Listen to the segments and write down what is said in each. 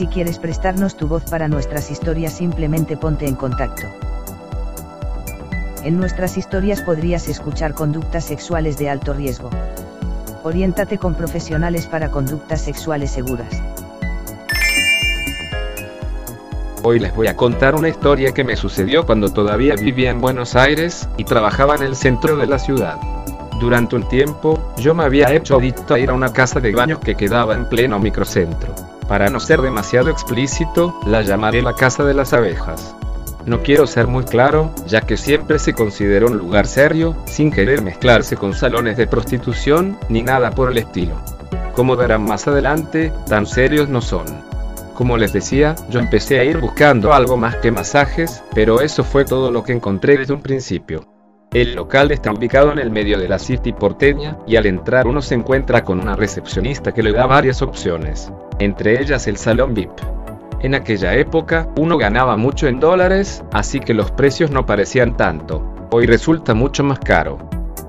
Si quieres prestarnos tu voz para nuestras historias simplemente ponte en contacto. En nuestras historias podrías escuchar conductas sexuales de alto riesgo. Oriéntate con profesionales para conductas sexuales seguras. Hoy les voy a contar una historia que me sucedió cuando todavía vivía en Buenos Aires y trabajaba en el centro de la ciudad. Durante un tiempo, yo me había hecho adicto a ir a una casa de baños que quedaba en pleno microcentro. Para no ser demasiado explícito, la llamaré la casa de las abejas. No quiero ser muy claro, ya que siempre se consideró un lugar serio, sin querer mezclarse con salones de prostitución, ni nada por el estilo. Como verán más adelante, tan serios no son. Como les decía, yo empecé a ir buscando algo más que masajes, pero eso fue todo lo que encontré desde un principio. El local está ubicado en el medio de la City porteña, y al entrar uno se encuentra con una recepcionista que le da varias opciones, entre ellas el salón VIP. En aquella época, uno ganaba mucho en dólares, así que los precios no parecían tanto. Hoy resulta mucho más caro.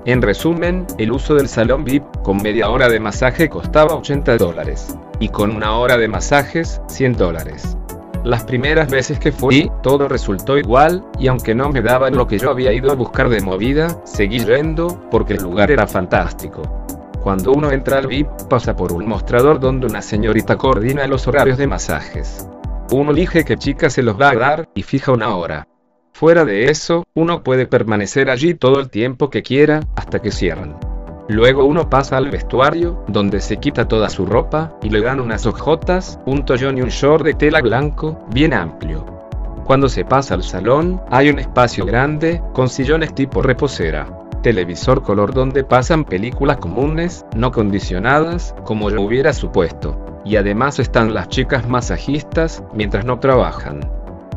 En resumen, el uso del salón VIP con media hora de masaje costaba 80 dólares, y con una hora de masajes, 100 dólares. Las primeras veces que fui, todo resultó igual, y aunque no me daban lo que yo había ido a buscar de movida, seguí yendo, porque el lugar era fantástico. Cuando uno entra al VIP, pasa por un mostrador donde una señorita coordina los horarios de masajes. Uno elige qué chica se los va a dar, y fija una hora. Fuera de eso, uno puede permanecer allí todo el tiempo que quiera, hasta que cierran. Luego uno pasa al vestuario, donde se quita toda su ropa, y le dan unas hojotas, un tollón y un short de tela blanco, bien amplio. Cuando se pasa al salón, hay un espacio grande, con sillones tipo reposera. Televisor color donde pasan películas comunes, no condicionadas, como yo hubiera supuesto. Y además están las chicas masajistas, mientras no trabajan.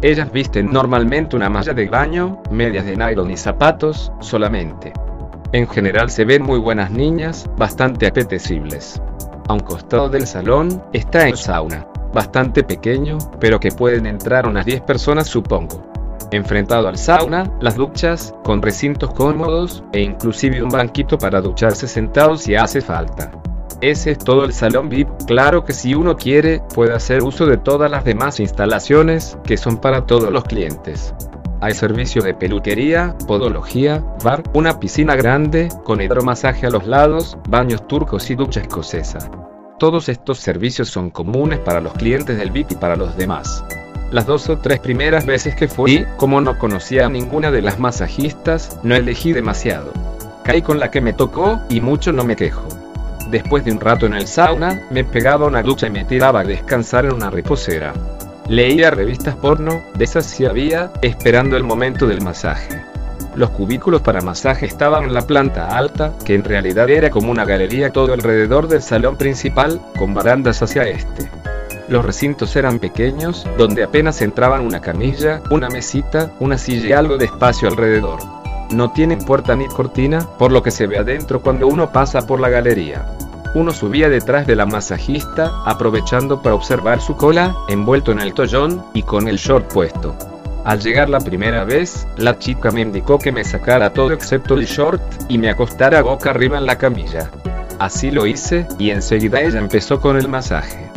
Ellas visten normalmente una malla de baño, medias de nylon y zapatos, solamente. En general se ven muy buenas niñas, bastante apetecibles. A un costado del salón, está el sauna, bastante pequeño, pero que pueden entrar unas 10 personas supongo. Enfrentado al sauna, las duchas, con recintos cómodos, e inclusive un banquito para ducharse sentados si hace falta. Ese es todo el salón VIP, claro que si uno quiere, puede hacer uso de todas las demás instalaciones, que son para todos los clientes. Hay servicio de peluquería, podología, bar, una piscina grande, con hidromasaje a los lados, baños turcos y ducha escocesa. Todos estos servicios son comunes para los clientes del VIP y para los demás. Las dos o tres primeras veces que fui, como no conocía a ninguna de las masajistas, no elegí demasiado. Caí con la que me tocó, y mucho no me quejo. Después de un rato en el sauna, me pegaba una ducha y me tiraba a descansar en una reposera. Leía revistas porno, de esas sí había, esperando el momento del masaje. Los cubículos para masaje estaban en la planta alta, que en realidad era como una galería todo alrededor del salón principal, con barandas hacia este. Los recintos eran pequeños, donde apenas entraban una camilla, una mesita, una silla y algo de espacio alrededor. No tienen puerta ni cortina, por lo que se ve adentro cuando uno pasa por la galería. Uno subía detrás de la masajista, aprovechando para observar su cola, envuelto en el tollón, y con el short puesto. Al llegar la primera vez, la chica me indicó que me sacara todo excepto el short, y me acostara boca arriba en la camilla. Así lo hice, y enseguida ella empezó con el masaje.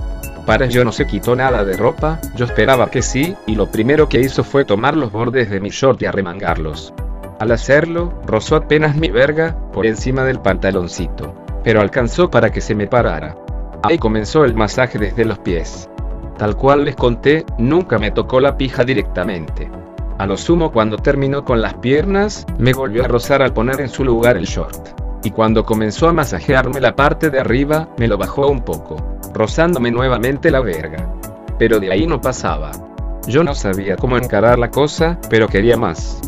Para yo no se quitó nada de ropa, yo esperaba que sí, y lo primero que hizo fue tomar los bordes de mi short y arremangarlos. Al hacerlo, rozó apenas mi verga, por encima del pantaloncito pero alcanzó para que se me parara. Ahí comenzó el masaje desde los pies. Tal cual les conté, nunca me tocó la pija directamente. A lo sumo cuando terminó con las piernas, me volvió a rozar al poner en su lugar el short. Y cuando comenzó a masajearme la parte de arriba, me lo bajó un poco, rozándome nuevamente la verga. Pero de ahí no pasaba. Yo no sabía cómo encarar la cosa, pero quería más.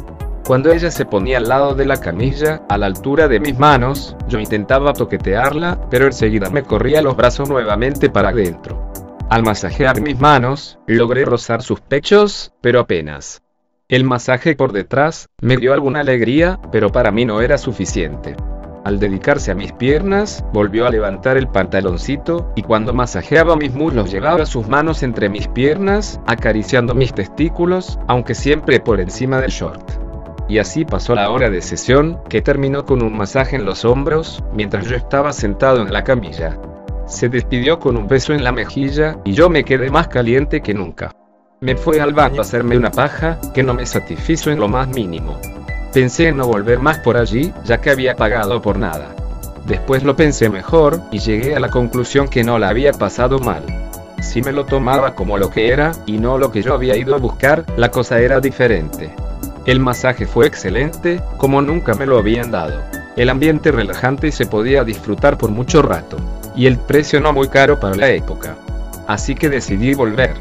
Cuando ella se ponía al lado de la camilla, a la altura de mis manos, yo intentaba toquetearla, pero enseguida me corría los brazos nuevamente para adentro. Al masajear mis manos, logré rozar sus pechos, pero apenas. El masaje por detrás me dio alguna alegría, pero para mí no era suficiente. Al dedicarse a mis piernas, volvió a levantar el pantaloncito, y cuando masajeaba mis muslos llevaba sus manos entre mis piernas, acariciando mis testículos, aunque siempre por encima del short. Y así pasó la hora de sesión, que terminó con un masaje en los hombros, mientras yo estaba sentado en la camilla. Se despidió con un beso en la mejilla, y yo me quedé más caliente que nunca. Me fui al baño a hacerme una paja, que no me satisfizo en lo más mínimo. Pensé en no volver más por allí, ya que había pagado por nada. Después lo pensé mejor, y llegué a la conclusión que no la había pasado mal. Si me lo tomaba como lo que era, y no lo que yo había ido a buscar, la cosa era diferente. El masaje fue excelente, como nunca me lo habían dado. El ambiente relajante y se podía disfrutar por mucho rato. Y el precio no muy caro para la época. Así que decidí volver.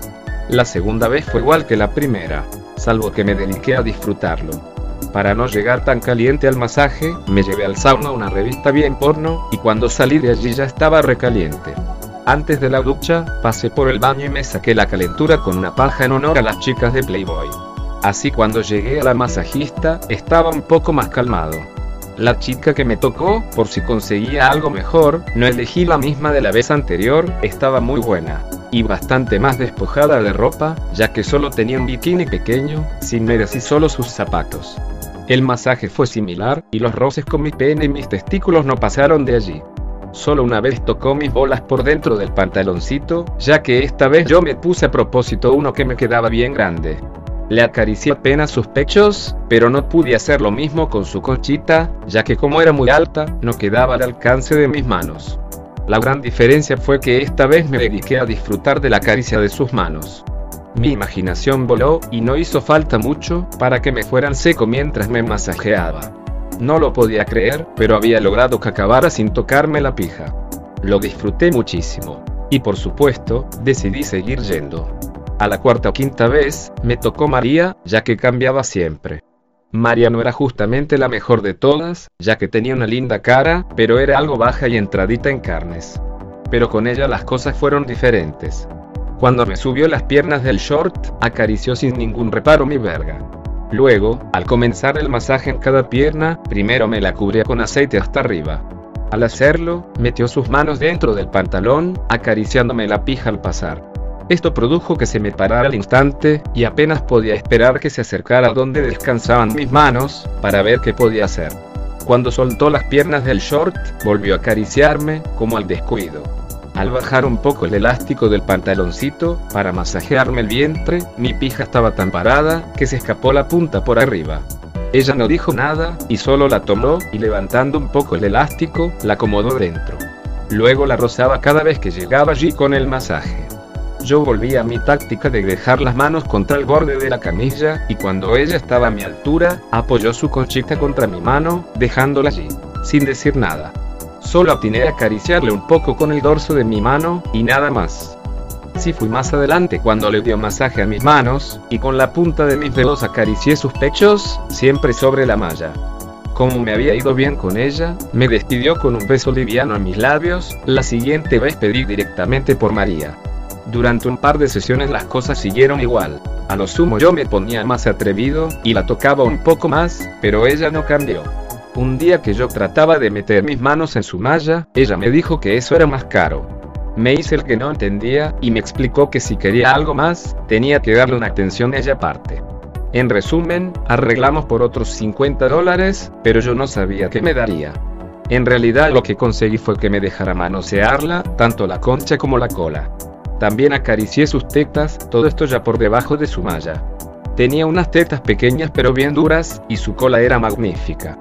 La segunda vez fue igual que la primera, salvo que me dediqué a disfrutarlo. Para no llegar tan caliente al masaje, me llevé al sauna una revista bien porno, y cuando salí de allí ya estaba recaliente. Antes de la ducha, pasé por el baño y me saqué la calentura con una paja en honor a las chicas de Playboy. Así cuando llegué a la masajista, estaba un poco más calmado. La chica que me tocó, por si conseguía algo mejor, no elegí la misma de la vez anterior, estaba muy buena. Y bastante más despojada de ropa, ya que solo tenía un bikini pequeño, sin y solo sus zapatos. El masaje fue similar, y los roces con mi pene y mis testículos no pasaron de allí. Solo una vez tocó mis bolas por dentro del pantaloncito, ya que esta vez yo me puse a propósito uno que me quedaba bien grande. Le acaricié apenas sus pechos, pero no pude hacer lo mismo con su conchita, ya que como era muy alta, no quedaba al alcance de mis manos. La gran diferencia fue que esta vez me dediqué a disfrutar de la caricia de sus manos. Mi imaginación voló, y no hizo falta mucho, para que me fueran seco mientras me masajeaba. No lo podía creer, pero había logrado que acabara sin tocarme la pija. Lo disfruté muchísimo. Y por supuesto, decidí seguir yendo. A la cuarta o quinta vez, me tocó María, ya que cambiaba siempre. María no era justamente la mejor de todas, ya que tenía una linda cara, pero era algo baja y entradita en carnes. Pero con ella las cosas fueron diferentes. Cuando me subió las piernas del short, acarició sin ningún reparo mi verga. Luego, al comenzar el masaje en cada pierna, primero me la cubría con aceite hasta arriba. Al hacerlo, metió sus manos dentro del pantalón, acariciándome la pija al pasar. Esto produjo que se me parara al instante, y apenas podía esperar que se acercara donde descansaban mis manos, para ver qué podía hacer. Cuando soltó las piernas del short, volvió a acariciarme, como al descuido. Al bajar un poco el elástico del pantaloncito, para masajearme el vientre, mi pija estaba tan parada, que se escapó la punta por arriba. Ella no dijo nada, y solo la tomó, y levantando un poco el elástico, la acomodó dentro. Luego la rozaba cada vez que llegaba allí con el masaje. Yo volví a mi táctica de dejar las manos contra el borde de la camilla, y cuando ella estaba a mi altura, apoyó su conchita contra mi mano, dejándola allí, sin decir nada. Solo atiné a acariciarle un poco con el dorso de mi mano, y nada más. Sí fui más adelante cuando le dio masaje a mis manos, y con la punta de mis dedos acaricié sus pechos, siempre sobre la malla. Como me había ido bien con ella, me despidió con un beso liviano a mis labios, la siguiente vez pedí directamente por María. Durante un par de sesiones las cosas siguieron igual. A lo sumo yo me ponía más atrevido, y la tocaba un poco más, pero ella no cambió. Un día que yo trataba de meter mis manos en su malla, ella me dijo que eso era más caro. Me hice el que no entendía, y me explicó que si quería algo más, tenía que darle una atención a ella aparte. En resumen, arreglamos por otros 50 dólares, pero yo no sabía qué me daría. En realidad lo que conseguí fue que me dejara manosearla, tanto la concha como la cola. También acaricié sus tetas, todo esto ya por debajo de su malla. Tenía unas tetas pequeñas pero bien duras, y su cola era magnífica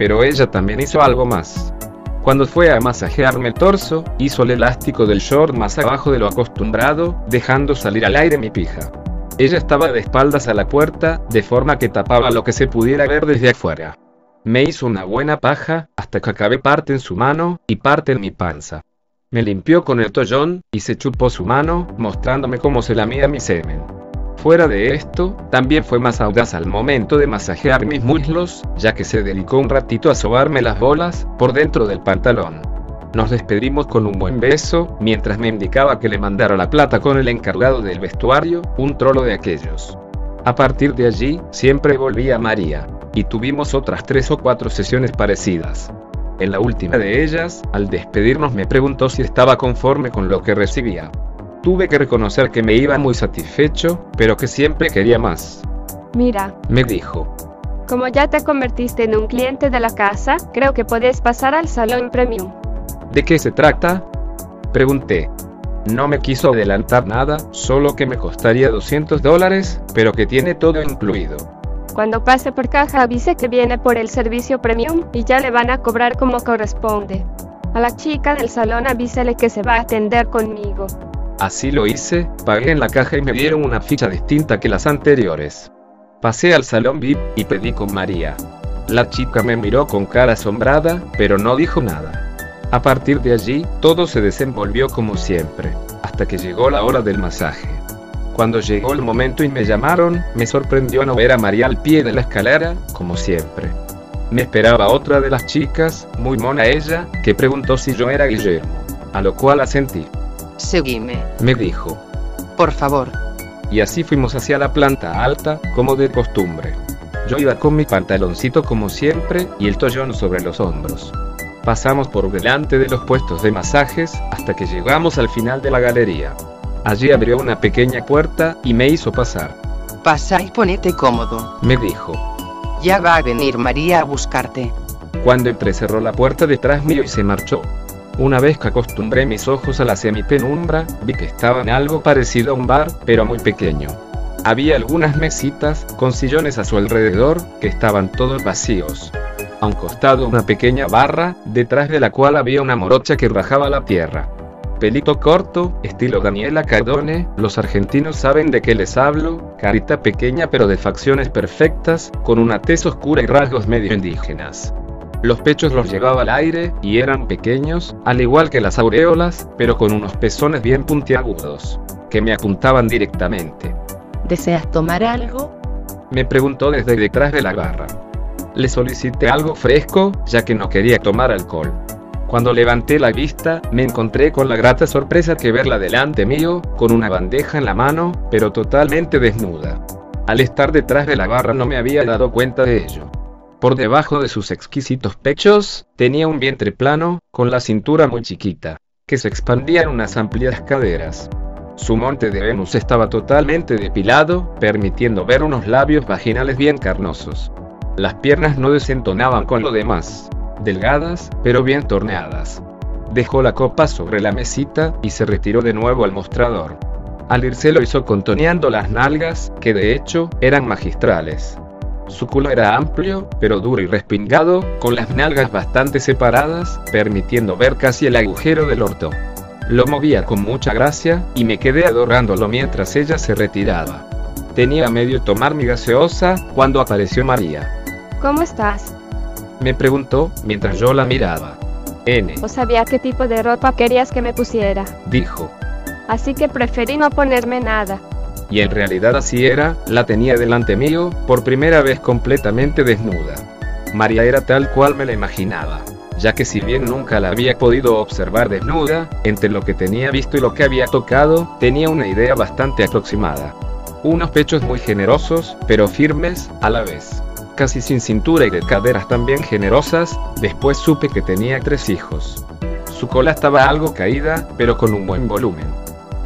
pero ella también hizo algo más. Cuando fue a masajearme el torso, hizo el elástico del short más abajo de lo acostumbrado, dejando salir al aire mi pija. Ella estaba de espaldas a la puerta, de forma que tapaba lo que se pudiera ver desde afuera. Me hizo una buena paja, hasta que acabé parte en su mano, y parte en mi panza. Me limpió con el tollón, y se chupó su mano, mostrándome cómo se lamía mi semen. Fuera de esto, también fue más audaz al momento de masajear mis muslos, ya que se dedicó un ratito a sobarme las bolas, por dentro del pantalón. Nos despedimos con un buen beso, mientras me indicaba que le mandara la plata con el encargado del vestuario, un trolo de aquellos. A partir de allí, siempre volvía María. Y tuvimos otras tres o cuatro sesiones parecidas. En la última de ellas, al despedirnos me preguntó si estaba conforme con lo que recibía. Tuve que reconocer que me iba muy satisfecho, pero que siempre quería más. Mira, Me dijo, como ya te convertiste en un cliente de la casa, creo que puedes pasar al salón premium. ¿de qué se trata? Pregunté. No me quiso adelantar nada, solo que me costaría 200 dólares, pero que tiene todo incluido. Cuando pase por caja avise que viene por el servicio premium y ya le van a cobrar como corresponde. A la chica del salón avísele que se va a atender conmigo. Así lo hice, pagué en la caja y me dieron una ficha distinta que las anteriores. Pasé al salón VIP y pedí con María. La chica me miró con cara asombrada, pero no dijo nada. A partir de allí, todo se desenvolvió como siempre, hasta que llegó la hora del masaje. Cuando llegó el momento y me llamaron, me sorprendió no ver a María al pie de la escalera, como siempre. Me esperaba otra de las chicas, muy mona ella, que preguntó si yo era Guillermo, a lo cual asentí. Seguime, Me dijo, por favor. y así fuimos hacia la planta alta, como de costumbre. Yo iba con mi pantaloncito como siempre y el tollón sobre los hombros. Pasamos por delante de los puestos de masajes hasta que llegamos al final de la galería. Allí abrió una pequeña puerta y me hizo pasar. Pasa y ponete cómodo. Me dijo. Ya va a venir María a buscarte. Cuando entré cerró la puerta detrás mío y se marchó. Una vez que acostumbré mis ojos a la semipenumbra, vi que estaba en algo parecido a un bar, pero muy pequeño. Había algunas mesitas, con sillones a su alrededor, que estaban todos vacíos. A un costado una pequeña barra, detrás de la cual había una morocha que rajaba la tierra. Pelito corto, estilo Daniela Cardone, los argentinos saben de qué les hablo, carita pequeña pero de facciones perfectas, con una tez oscura y rasgos medio indígenas. Los pechos los llevaba al aire, y eran pequeños, al igual que las aureolas, pero con unos pezones bien puntiagudos, que me apuntaban directamente. ¿Deseas tomar algo? Me preguntó desde detrás de la barra. Le solicité algo fresco, ya que no quería tomar alcohol. Cuando levanté la vista, me encontré con la grata sorpresa que verla delante mío, con una bandeja en la mano, pero totalmente desnuda. Al estar detrás de la barra no me había dado cuenta de ello. Por debajo de sus exquisitos pechos, tenía un vientre plano, con la cintura muy chiquita, que se expandía en unas amplias caderas. Su monte de Venus estaba totalmente depilado, permitiendo ver unos labios vaginales bien carnosos. Las piernas no desentonaban con lo demás, delgadas, pero bien torneadas. Dejó la copa sobre la mesita y se retiró de nuevo al mostrador. Al irse lo hizo contoneando las nalgas, que de hecho eran magistrales. Su culo era amplio, pero duro y respingado, con las nalgas bastante separadas, permitiendo ver casi el agujero del orto. Lo movía con mucha gracia, y me quedé adorándolo mientras ella se retiraba. Tenía medio tomar mi gaseosa, cuando apareció María. ¿Cómo estás? Me preguntó, mientras yo la miraba. N, No sabía qué tipo de ropa querías que me pusiera, dijo. así que preferí no ponerme nada. Y en realidad así era, la tenía delante mío, por primera vez completamente desnuda. María era tal cual me la imaginaba, ya que si bien nunca la había podido observar desnuda, entre lo que tenía visto y lo que había tocado, tenía una idea bastante aproximada. Unos pechos muy generosos, pero firmes, a la vez. Casi sin cintura y de caderas también generosas, después supe que tenía tres hijos. Su cola estaba algo caída, pero con un buen volumen.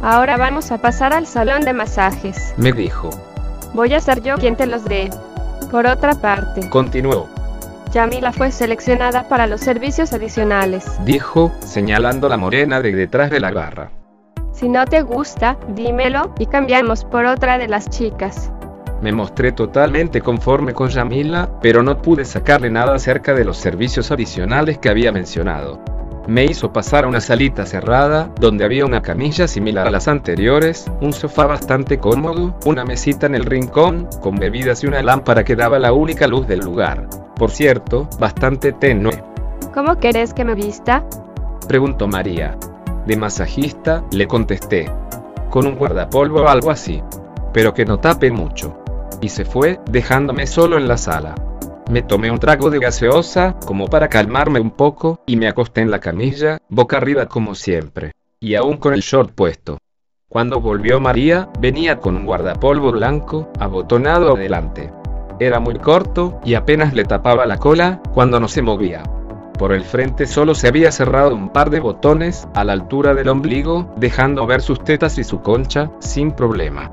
Ahora vamos a pasar al salón de masajes. Me dijo. Voy a ser yo quien te los dé. Por otra parte, Continuó. Yamila fue seleccionada para los servicios adicionales. Dijo, señalando la morena de detrás de la garra. Si no te gusta, dímelo y cambiamos por otra de las chicas. Me mostré totalmente conforme con Yamila, pero no pude sacarle nada acerca de los servicios adicionales que había mencionado. Me hizo pasar a una salita cerrada, donde había una camilla similar a las anteriores, un sofá bastante cómodo, una mesita en el rincón, con bebidas y una lámpara que daba la única luz del lugar. Por cierto, bastante tenue. ¿Cómo querés que me vista? Preguntó María. De masajista, le contesté. Con un guardapolvo o algo así. Pero que no tape mucho. Y se fue, dejándome solo en la sala. Me tomé un trago de gaseosa, como para calmarme un poco, y me acosté en la camilla, boca arriba como siempre. Y aún con el short puesto. Cuando volvió María, venía con un guardapolvo blanco, abotonado adelante. Era muy corto, y apenas le tapaba la cola, cuando no se movía. Por el frente solo se había cerrado un par de botones, a la altura del ombligo, dejando ver sus tetas y su concha, sin problema.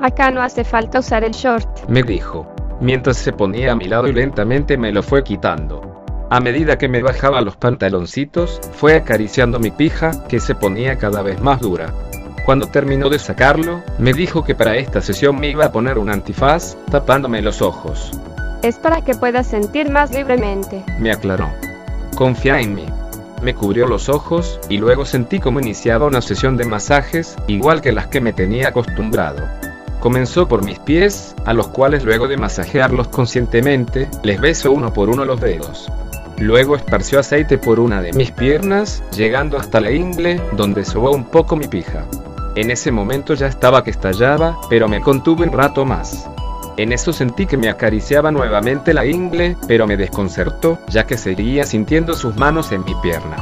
Acá no hace falta usar el short. Me dijo, mientras se ponía a mi lado y lentamente me lo fue quitando. A medida que me bajaba los pantaloncitos, fue acariciando mi pija, que se ponía cada vez más dura. Cuando terminó de sacarlo, me dijo que para esta sesión me iba a poner un antifaz, tapándome los ojos. Es para que puedas sentir más libremente. Me aclaró. Confía en mí. Me cubrió los ojos, y luego sentí como iniciaba una sesión de masajes, igual que las que me tenía acostumbrado. Comenzó por mis pies, a los cuales luego de masajearlos conscientemente, les beso uno por uno los dedos. Luego esparció aceite por una de mis piernas, llegando hasta la ingle, donde sobó un poco mi pija. En ese momento ya estaba que estallaba, pero me contuve un rato más. En eso sentí que me acariciaba nuevamente la ingle, pero me desconcertó, ya que seguía sintiendo sus manos en mi pierna.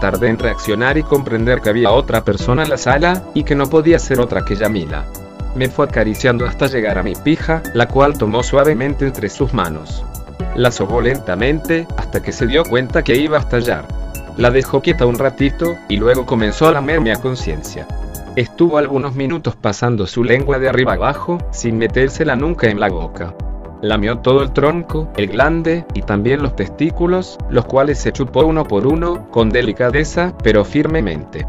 Tardé en reaccionar y comprender que había otra persona en la sala, y que no podía ser otra que Yamila. Me fue acariciando hasta llegar a mi pija, la cual tomó suavemente entre sus manos. La sobó lentamente, hasta que se dio cuenta que iba a estallar. La dejó quieta un ratito, y luego comenzó a lamerme a conciencia. Estuvo algunos minutos pasando su lengua de arriba abajo, sin metérsela nunca en la boca. Lamió todo el tronco, el glande, y también los testículos, los cuales se chupó uno por uno, con delicadeza, pero firmemente.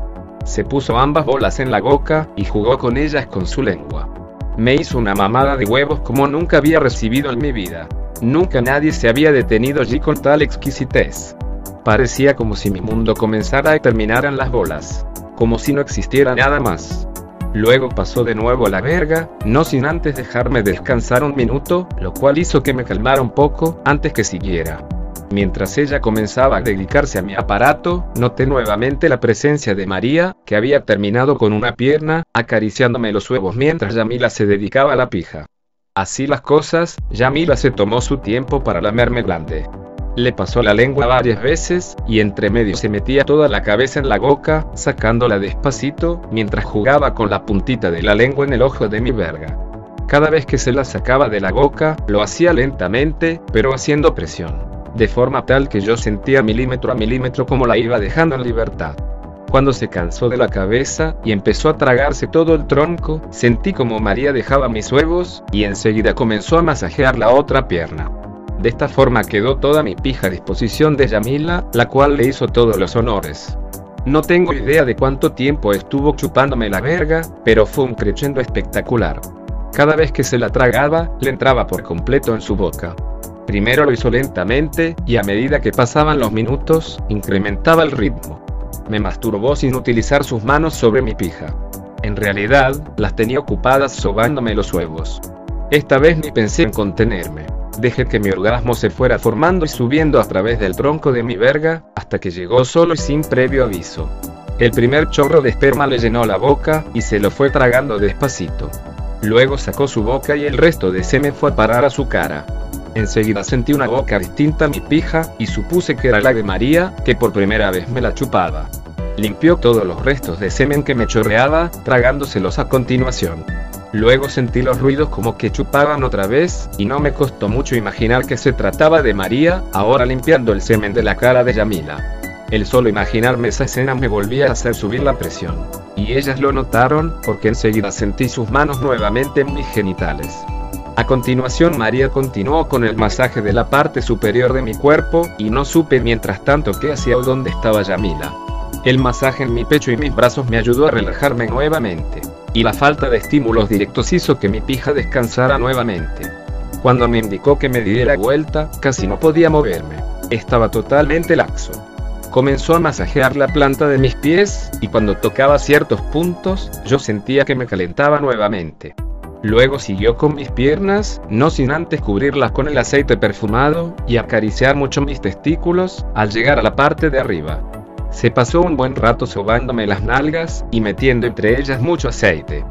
Se puso ambas bolas en la boca, y jugó con ellas con su lengua. Me hizo una mamada de huevos como nunca había recibido en mi vida. Nunca nadie se había detenido allí con tal exquisitez. Parecía como si mi mundo comenzara y terminaran las bolas como si no existiera nada más. Luego pasó de nuevo a la verga, no sin antes dejarme descansar un minuto, lo cual hizo que me calmara un poco, antes que siguiera. Mientras ella comenzaba a dedicarse a mi aparato, noté nuevamente la presencia de María, que había terminado con una pierna, acariciándome los huevos mientras Yamila se dedicaba a la pija. Así las cosas, Yamila se tomó su tiempo para lamerme grande. Le pasó la lengua varias veces, y entre medio se metía toda la cabeza en la boca, sacándola despacito, mientras jugaba con la puntita de la lengua en el ojo de mi verga. Cada vez que se la sacaba de la boca, lo hacía lentamente, pero haciendo presión. De forma tal que yo sentía milímetro a milímetro como la iba dejando en libertad. Cuando se cansó de la cabeza y empezó a tragarse todo el tronco, sentí como María dejaba mis huevos, y enseguida comenzó a masajear la otra pierna. De esta forma quedó toda mi pija a disposición de Yamila, la cual le hizo todos los honores. No tengo idea de cuánto tiempo estuvo chupándome la verga, pero fue un crescendo espectacular. Cada vez que se la tragaba, le entraba por completo en su boca. Primero lo hizo lentamente, y a medida que pasaban los minutos, incrementaba el ritmo. Me masturbó sin utilizar sus manos sobre mi pija. En realidad, las tenía ocupadas sobándome los huevos. Esta vez ni pensé en contenerme. Dejé que mi orgasmo se fuera formando y subiendo a través del tronco de mi verga, hasta que llegó solo y sin previo aviso. El primer chorro de esperma le llenó la boca, y se lo fue tragando despacito. Luego sacó su boca y el resto de semen fue a parar a su cara. Enseguida sentí una boca distinta a mi pija, y supuse que era la de María, que por primera vez me la chupaba. Limpió todos los restos de semen que me chorreaba, tragándoselos a continuación. Luego sentí los ruidos como que chupaban otra vez, y no me costó mucho imaginar que se trataba de María, ahora limpiando el semen de la cara de Yamila. El solo imaginarme esa escena me volvía a hacer subir la presión. Y ellas lo notaron, porque enseguida sentí sus manos nuevamente en mis genitales. A continuación María continuó con el masaje de la parte superior de mi cuerpo, y no supe mientras tanto qué hacía o dónde estaba Yamila. El masaje en mi pecho y mis brazos me ayudó a relajarme nuevamente y la falta de estímulos directos hizo que mi pija descansara nuevamente. Cuando me indicó que me diera vuelta, casi no podía moverme. Estaba totalmente laxo. Comenzó a masajear la planta de mis pies, y cuando tocaba ciertos puntos, yo sentía que me calentaba nuevamente. Luego siguió con mis piernas, no sin antes cubrirlas con el aceite perfumado, y acariciar mucho mis testículos, al llegar a la parte de arriba. Se pasó un buen rato sobándome las nalgas y metiendo entre ellas mucho aceite.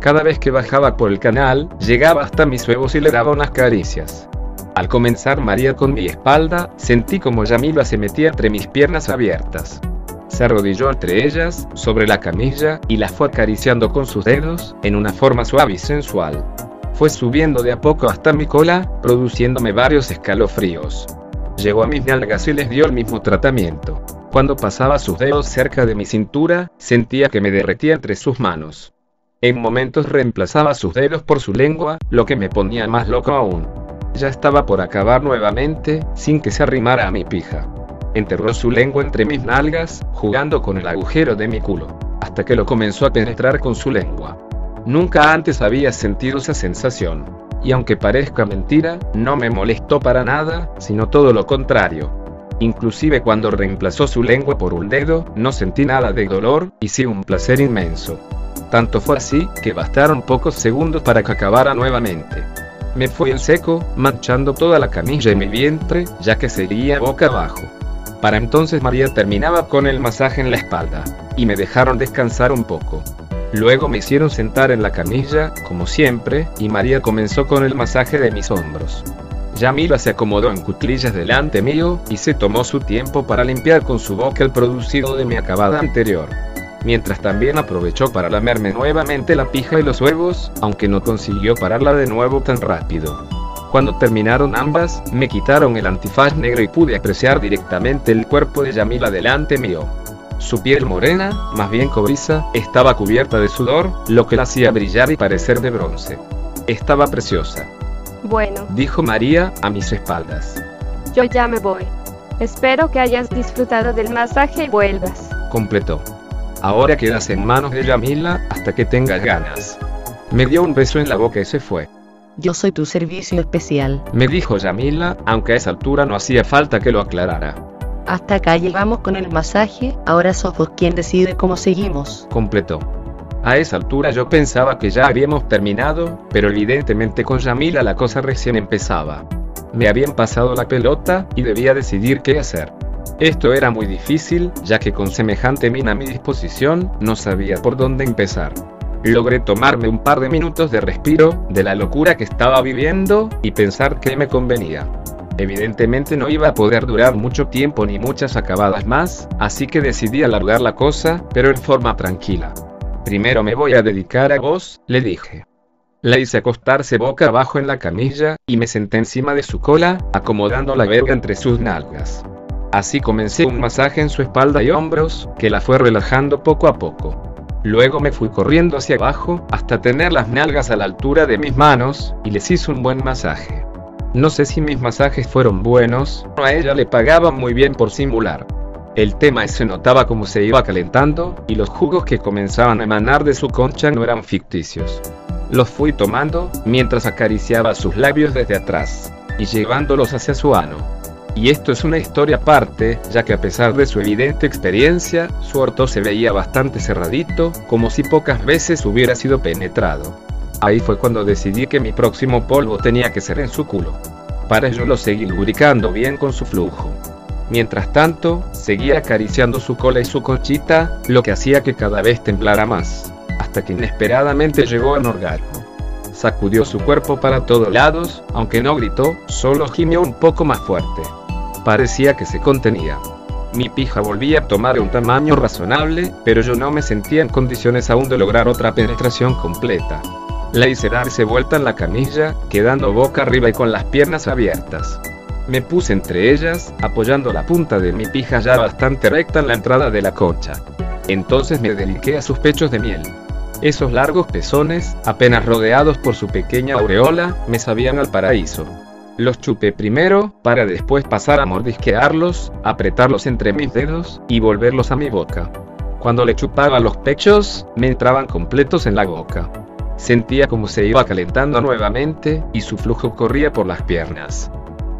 Cada vez que bajaba por el canal, llegaba hasta mis huevos y le daba unas caricias. Al comenzar María con mi espalda, sentí como Yamila se metía entre mis piernas abiertas. Se arrodilló entre ellas, sobre la camilla, y las fue acariciando con sus dedos, en una forma suave y sensual. Fue subiendo de a poco hasta mi cola, produciéndome varios escalofríos. Llegó a mis nalgas y les dio el mismo tratamiento. Cuando pasaba sus dedos cerca de mi cintura, sentía que me derretía entre sus manos. En momentos reemplazaba sus dedos por su lengua, lo que me ponía más loco aún. Ya estaba por acabar nuevamente, sin que se arrimara a mi pija. Enterró su lengua entre mis nalgas, jugando con el agujero de mi culo, hasta que lo comenzó a penetrar con su lengua. Nunca antes había sentido esa sensación. Y aunque parezca mentira, no me molestó para nada, sino todo lo contrario. Inclusive cuando reemplazó su lengua por un dedo, no sentí nada de dolor, y sí un placer inmenso. Tanto fue así, que bastaron pocos segundos para que acabara nuevamente. Me fui en seco, manchando toda la camilla y mi vientre, ya que seguía boca abajo. Para entonces María terminaba con el masaje en la espalda, y me dejaron descansar un poco. Luego me hicieron sentar en la camilla, como siempre, y María comenzó con el masaje de mis hombros. Yamila se acomodó en cuclillas delante mío, y se tomó su tiempo para limpiar con su boca el producido de mi acabada anterior. Mientras también aprovechó para lamerme nuevamente la pija y los huevos, aunque no consiguió pararla de nuevo tan rápido. Cuando terminaron ambas, me quitaron el antifaz negro y pude apreciar directamente el cuerpo de Yamila delante mío. Su piel morena, más bien cobriza, estaba cubierta de sudor, lo que la hacía brillar y parecer de bronce. Estaba preciosa. Bueno, Dijo María, a mis espaldas. yo ya me voy. Espero que hayas disfrutado del masaje y vuelvas. Completó. Ahora quedas en manos de Yamila, hasta que tengas ganas. Me dio un beso en la boca y se fue. Yo soy tu servicio especial. Me dijo Yamila, aunque a esa altura no hacía falta que lo aclarara. Hasta acá llegamos con el masaje, ahora sos vos quien decide cómo seguimos. Completó. A esa altura yo pensaba que ya habíamos terminado, pero evidentemente con Yamila la cosa recién empezaba. Me habían pasado la pelota y debía decidir qué hacer. Esto era muy difícil, ya que con semejante mina a mi disposición, no sabía por dónde empezar. Logré tomarme un par de minutos de respiro, de la locura que estaba viviendo, y pensar qué me convenía. Evidentemente no iba a poder durar mucho tiempo ni muchas acabadas más, así que decidí alargar la cosa, pero en forma tranquila. Primero me voy a dedicar a vos, le dije. La hice acostarse boca abajo en la camilla, y me senté encima de su cola, acomodando la verga entre sus nalgas. Así comencé un masaje en su espalda y hombros, que la fue relajando poco a poco. Luego me fui corriendo hacia abajo, hasta tener las nalgas a la altura de mis manos, y les hice un buen masaje. No sé si mis masajes fueron buenos, a ella le pagaban muy bien por simular. El tema es se notaba como se iba calentando, y los jugos que comenzaban a emanar de su concha no eran ficticios. Los fui tomando, mientras acariciaba sus labios desde atrás, y llevándolos hacia su ano. Y esto es una historia aparte, ya que a pesar de su evidente experiencia, su orto se veía bastante cerradito, como si pocas veces hubiera sido penetrado. Ahí fue cuando decidí que mi próximo polvo tenía que ser en su culo. Para ello lo seguí lubricando bien con su flujo. Mientras tanto, seguía acariciando su cola y su conchita, lo que hacía que cada vez temblara más, hasta que inesperadamente llegó al orgasmo. Sacudió su cuerpo para todos lados, aunque no gritó, solo gimió un poco más fuerte. Parecía que se contenía. Mi pija volvía a tomar un tamaño razonable, pero yo no me sentía en condiciones aún de lograr otra penetración completa. La hice darse vuelta en la camilla, quedando boca arriba y con las piernas abiertas. Me puse entre ellas, apoyando la punta de mi pija ya bastante recta en la entrada de la concha. Entonces me dediqué a sus pechos de miel. Esos largos pezones, apenas rodeados por su pequeña aureola, me sabían al paraíso. Los chupé primero, para después pasar a mordisquearlos, apretarlos entre mis dedos, y volverlos a mi boca. Cuando le chupaba los pechos, me entraban completos en la boca. Sentía como se iba calentando nuevamente, y su flujo corría por las piernas.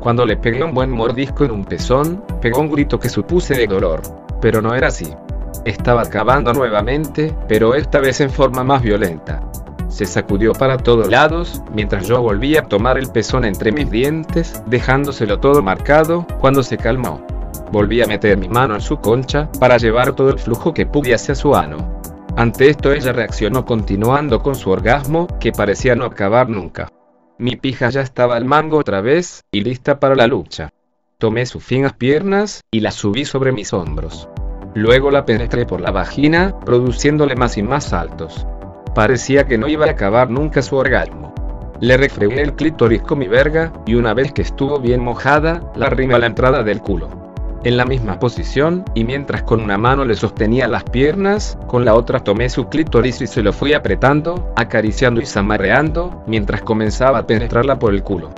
Cuando le pegué un buen mordisco en un pezón, pegó un grito que supuse de dolor. Pero no era así. Estaba acabando nuevamente, pero esta vez en forma más violenta. Se sacudió para todos lados, mientras yo volvía a tomar el pezón entre mis dientes, dejándoselo todo marcado, cuando se calmó. Volví a meter mi mano en su concha, para llevar todo el flujo que pude hacia su ano. Ante esto ella reaccionó continuando con su orgasmo, que parecía no acabar nunca. Mi pija ya estaba al mango otra vez, y lista para la lucha. Tomé sus finas piernas, y las subí sobre mis hombros. Luego la penetré por la vagina, produciéndole más y más saltos. Parecía que no iba a acabar nunca su orgasmo. Le refregué el clítoris con mi verga, y una vez que estuvo bien mojada, la arrimé a la entrada del culo. En la misma posición, y mientras con una mano le sostenía las piernas, con la otra tomé su clítoris y se lo fui apretando, acariciando y zamarreando, mientras comenzaba a penetrarla por el culo.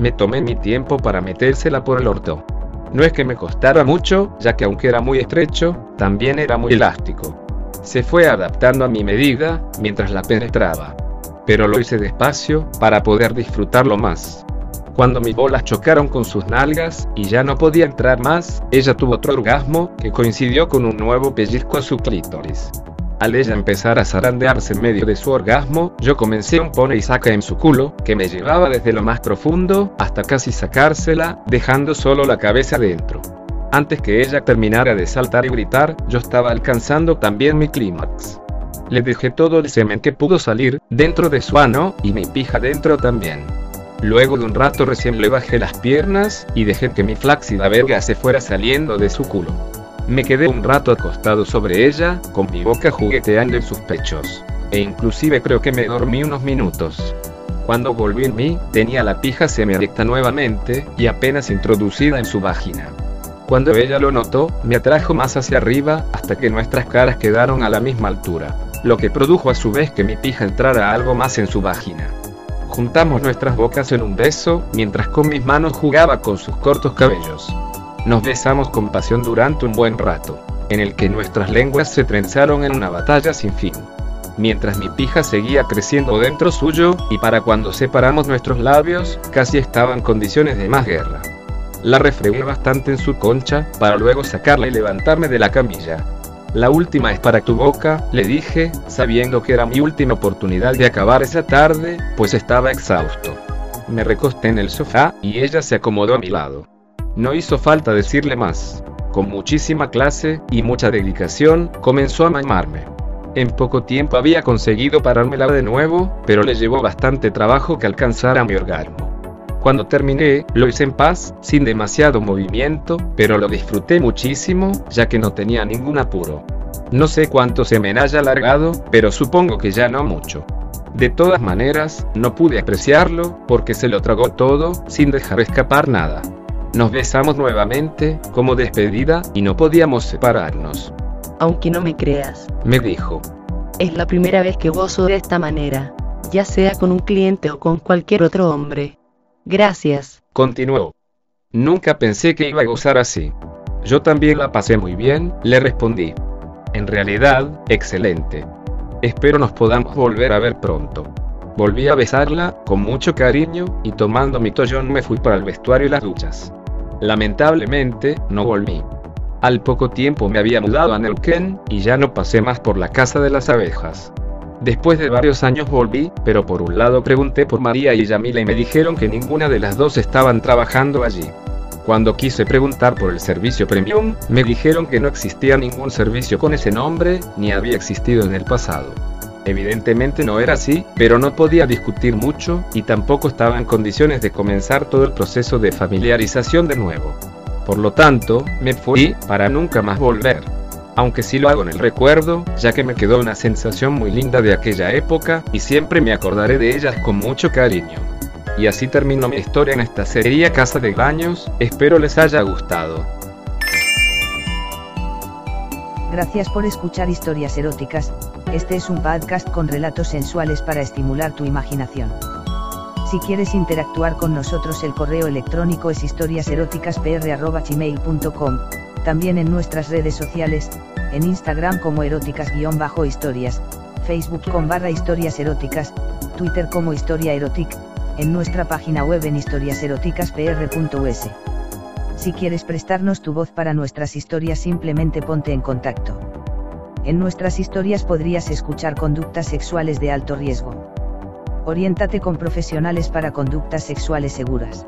Me tomé mi tiempo para metérsela por el orto. No es que me costara mucho, ya que aunque era muy estrecho, también era muy elástico. Se fue adaptando a mi medida, mientras la penetraba. Pero lo hice despacio, para poder disfrutarlo más. Cuando mis bolas chocaron con sus nalgas, y ya no podía entrar más, ella tuvo otro orgasmo, que coincidió con un nuevo pellizco a su clítoris. Al ella empezar a zarandearse en medio de su orgasmo, yo comencé un pone y saca en su culo, que me llevaba desde lo más profundo, hasta casi sacársela, dejando solo la cabeza dentro. Antes que ella terminara de saltar y gritar, yo estaba alcanzando también mi clímax. Le dejé todo el semen que pudo salir, dentro de su ano, y mi pija dentro también. Luego de un rato recién le bajé las piernas, y dejé que mi flácida verga se fuera saliendo de su culo. Me quedé un rato acostado sobre ella, con mi boca jugueteando en sus pechos. E inclusive creo que me dormí unos minutos. Cuando volví en mí, tenía la pija semiadicta nuevamente, y apenas introducida en su vagina. Cuando ella lo notó, me atrajo más hacia arriba, hasta que nuestras caras quedaron a la misma altura, lo que produjo a su vez que mi pija entrara algo más en su vagina. Juntamos nuestras bocas en un beso, mientras con mis manos jugaba con sus cortos cabellos. Nos besamos con pasión durante un buen rato, en el que nuestras lenguas se trenzaron en una batalla sin fin. Mientras mi pija seguía creciendo dentro suyo, y para cuando separamos nuestros labios, casi estaba en condiciones de más guerra. La refregué bastante en su concha, para luego sacarla y levantarme de la camilla. La última es para tu boca, le dije, sabiendo que era mi última oportunidad de acabar esa tarde, pues estaba exhausto. Me recosté en el sofá, y ella se acomodó a mi lado. No hizo falta decirle más. Con muchísima clase, y mucha dedicación, comenzó a mamarme. En poco tiempo había conseguido parármela de nuevo, pero le llevó bastante trabajo que alcanzara mi orgasmo. Cuando terminé, lo hice en paz, sin demasiado movimiento, pero lo disfruté muchísimo, ya que no tenía ningún apuro. No sé cuánto se me haya alargado, pero supongo que ya no mucho. De todas maneras, no pude apreciarlo, porque se lo tragó todo, sin dejar escapar nada. Nos besamos nuevamente, como despedida, y no podíamos separarnos. Aunque no me creas, Me dijo, es la primera vez que gozo de esta manera, ya sea con un cliente o con cualquier otro hombre. Gracias. continuó. Nunca pensé que iba a gozar así. Yo también la pasé muy bien, le respondí. En realidad, excelente. Espero nos podamos volver a ver pronto. Volví a besarla, con mucho cariño, y tomando mi tollón me fui para el vestuario y las duchas. Lamentablemente, no volví. Al poco tiempo me había mudado a Neuquén, y ya no pasé más por la casa de las abejas. Después de varios años volví, pero por un lado pregunté por María y Yamila y me dijeron que ninguna de las dos estaban trabajando allí. Cuando quise preguntar por el servicio premium, me dijeron que no existía ningún servicio con ese nombre, ni había existido en el pasado. Evidentemente no era así, pero no podía discutir mucho, y tampoco estaba en condiciones de comenzar todo el proceso de familiarización de nuevo. Por lo tanto, me fui, para nunca más volver. Aunque sí lo hago en el recuerdo, ya que me quedó una sensación muy linda de aquella época, y siempre me acordaré de ellas con mucho cariño. Y así termino mi historia en esta serie Casa de Baños, espero les haya gustado. Gracias por escuchar historias eróticas, este es un podcast con relatos sensuales para estimular tu imaginación. Si quieres interactuar con nosotros el correo electrónico es historiaseroticaspr.gmail.com, también en nuestras redes sociales, en Instagram como eróticas-historias, Facebook con barra historias eróticas, Twitter como historia erotic, en nuestra página web en historiaseroticaspr.us. Si quieres prestarnos tu voz para nuestras historias simplemente ponte en contacto. En nuestras historias podrías escuchar conductas sexuales de alto riesgo. Oriéntate con profesionales para conductas sexuales seguras.